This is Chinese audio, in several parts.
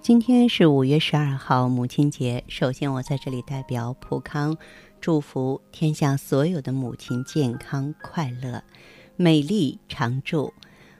今天是五月十二号，母亲节。首先，我在这里代表普康，祝福天下所有的母亲健康快乐、美丽常驻。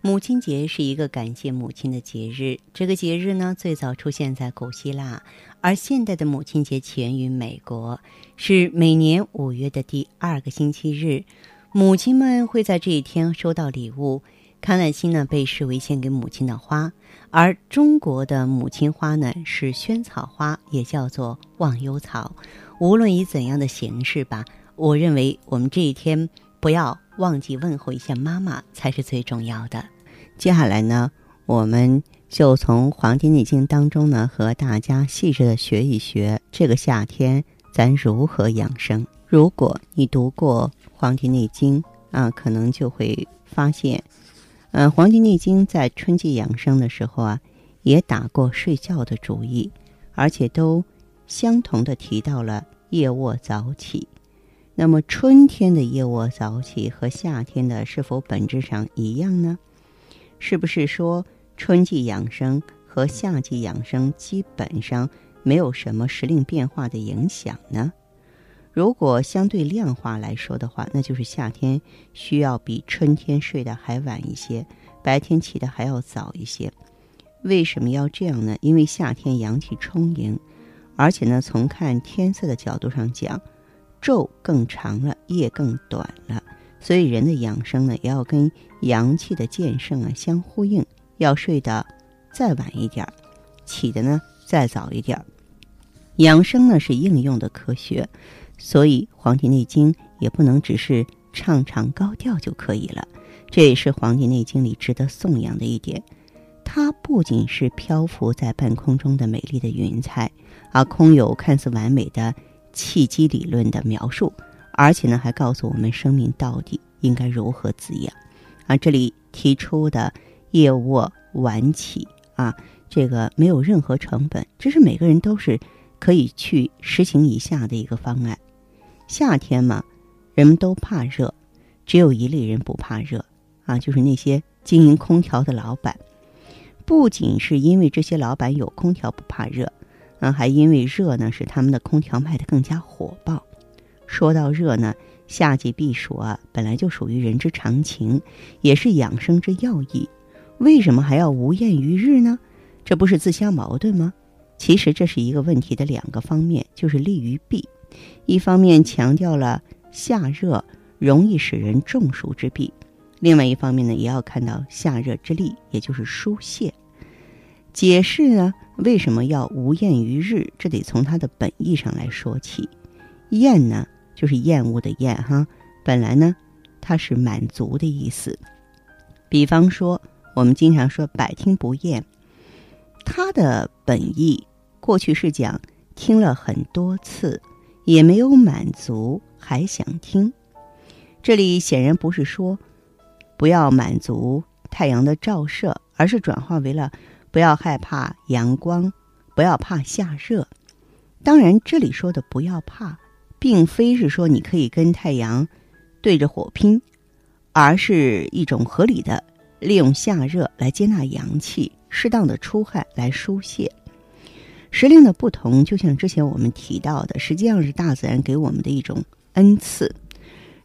母亲节是一个感谢母亲的节日。这个节日呢，最早出现在古希腊，而现代的母亲节起源于美国，是每年五月的第二个星期日。母亲们会在这一天收到礼物。康乃馨呢，被视为献给母亲的花，而中国的母亲花呢是萱草花，也叫做忘忧草。无论以怎样的形式吧，我认为我们这一天不要忘记问候一下妈妈才是最重要的。接下来呢，我们就从《黄帝内经》当中呢，和大家细致的学一学这个夏天咱如何养生。如果你读过《黄帝内经》啊，可能就会发现。嗯，《黄帝内经》在春季养生的时候啊，也打过睡觉的主意，而且都相同的提到了夜卧早起。那么，春天的夜卧早起和夏天的是否本质上一样呢？是不是说春季养生和夏季养生基本上没有什么时令变化的影响呢？如果相对量化来说的话，那就是夏天需要比春天睡得还晚一些，白天起的还要早一些。为什么要这样呢？因为夏天阳气充盈，而且呢，从看天色的角度上讲，昼更长了，夜更短了，所以人的养生呢，也要跟阳气的渐盛啊相呼应，要睡得再晚一点儿，起的呢再早一点儿。养生呢是应用的科学。所以，《黄帝内经》也不能只是唱唱高调就可以了。这也是《黄帝内经》里值得颂扬的一点。它不仅是漂浮在半空中的美丽的云彩，啊，空有看似完美的气机理论的描述，而且呢，还告诉我们生命到底应该如何滋养。啊，这里提出的夜卧晚起啊，这个没有任何成本，这是每个人都是可以去实行一下的一个方案。夏天嘛，人们都怕热，只有一类人不怕热，啊，就是那些经营空调的老板。不仅是因为这些老板有空调不怕热，啊，还因为热呢，使他们的空调卖得更加火爆。说到热呢，夏季避暑啊，本来就属于人之常情，也是养生之要义。为什么还要无厌于日呢？这不是自相矛盾吗？其实这是一个问题的两个方面，就是利于弊。一方面强调了夏热容易使人中暑之弊，另外一方面呢，也要看到夏热之利，也就是疏泄。解释呢，为什么要无厌于日？这得从它的本意上来说起。厌呢，就是厌恶的厌哈，本来呢，它是满足的意思。比方说，我们经常说百听不厌，它的本意过去是讲听了很多次。也没有满足，还想听。这里显然不是说不要满足太阳的照射，而是转化为了不要害怕阳光，不要怕夏热。当然，这里说的不要怕，并非是说你可以跟太阳对着火拼，而是一种合理的利用夏热来接纳阳气，适当的出汗来疏泄。时令的不同，就像之前我们提到的，实际上是大自然给我们的一种恩赐，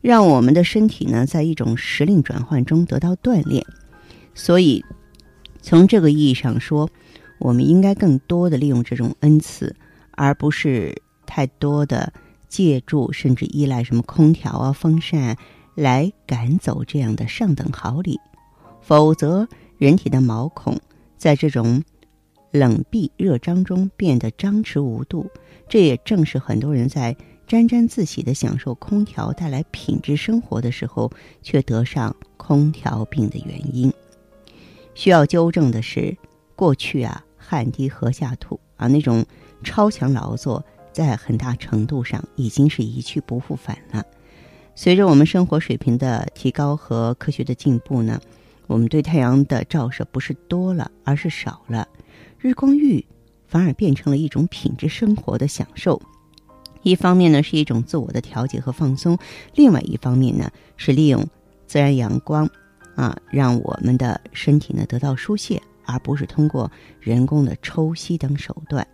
让我们的身体呢，在一种时令转换中得到锻炼。所以，从这个意义上说，我们应该更多的利用这种恩赐，而不是太多的借助甚至依赖什么空调啊、风扇来赶走这样的上等好礼。否则，人体的毛孔在这种。冷闭热张中变得张弛无度，这也正是很多人在沾沾自喜的享受空调带来品质生活的时候，却得上空调病的原因。需要纠正的是，过去啊，汗滴禾下土啊，那种超强劳作，在很大程度上已经是一去不复返了。随着我们生活水平的提高和科学的进步呢，我们对太阳的照射不是多了，而是少了。日光浴反而变成了一种品质生活的享受，一方面呢是一种自我的调节和放松，另外一方面呢是利用自然阳光，啊，让我们的身体呢得到疏泄，而不是通过人工的抽吸等手段，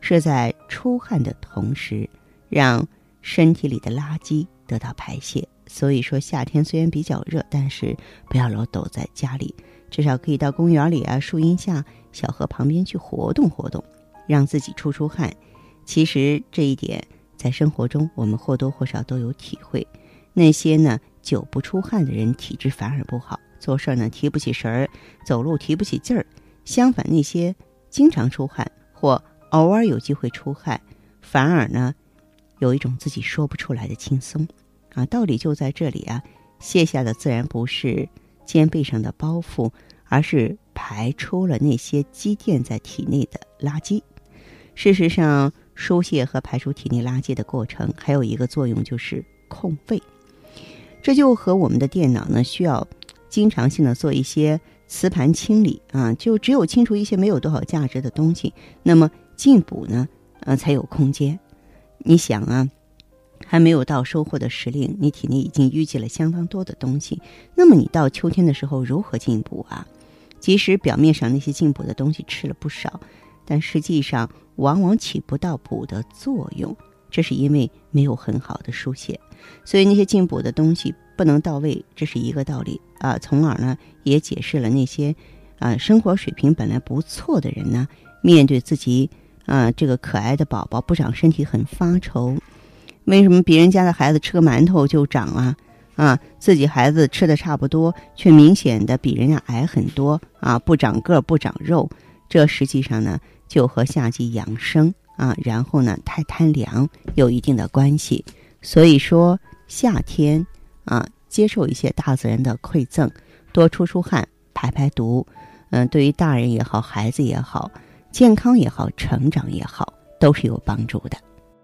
是在出汗的同时，让身体里的垃圾得到排泄。所以说，夏天虽然比较热，但是不要老躲在家里，至少可以到公园里啊、树荫下、小河旁边去活动活动，让自己出出汗。其实这一点在生活中我们或多或少都有体会。那些呢久不出汗的人，体质反而不好。做事呢提不起神儿，走路提不起劲儿。相反，那些经常出汗或偶尔有机会出汗，反而呢有一种自己说不出来的轻松。啊，道理就在这里啊！卸下的自然不是肩背上的包袱，而是排出了那些积淀在体内的垃圾。事实上，疏泄和排出体内垃圾的过程还有一个作用，就是控位。这就和我们的电脑呢需要。经常性的做一些磁盘清理啊，就只有清除一些没有多少价值的东西，那么进补呢，呃，才有空间。你想啊，还没有到收获的时令，你体内已经淤积了相当多的东西，那么你到秋天的时候如何进补啊？即使表面上那些进补的东西吃了不少，但实际上往往起不到补的作用，这是因为没有很好的疏泄，所以那些进补的东西。不能到位，这是一个道理啊。从而呢，也解释了那些啊生活水平本来不错的人呢，面对自己啊这个可爱的宝宝不长身体很发愁。为什么别人家的孩子吃个馒头就长啊？啊，自己孩子吃的差不多，却明显的比人家矮很多啊，不长个不长肉。这实际上呢，就和夏季养生啊，然后呢太贪凉有一定的关系。所以说夏天。啊，接受一些大自然的馈赠，多出出汗，排排毒，嗯，对于大人也好，孩子也好，健康也好，成长也好，都是有帮助的。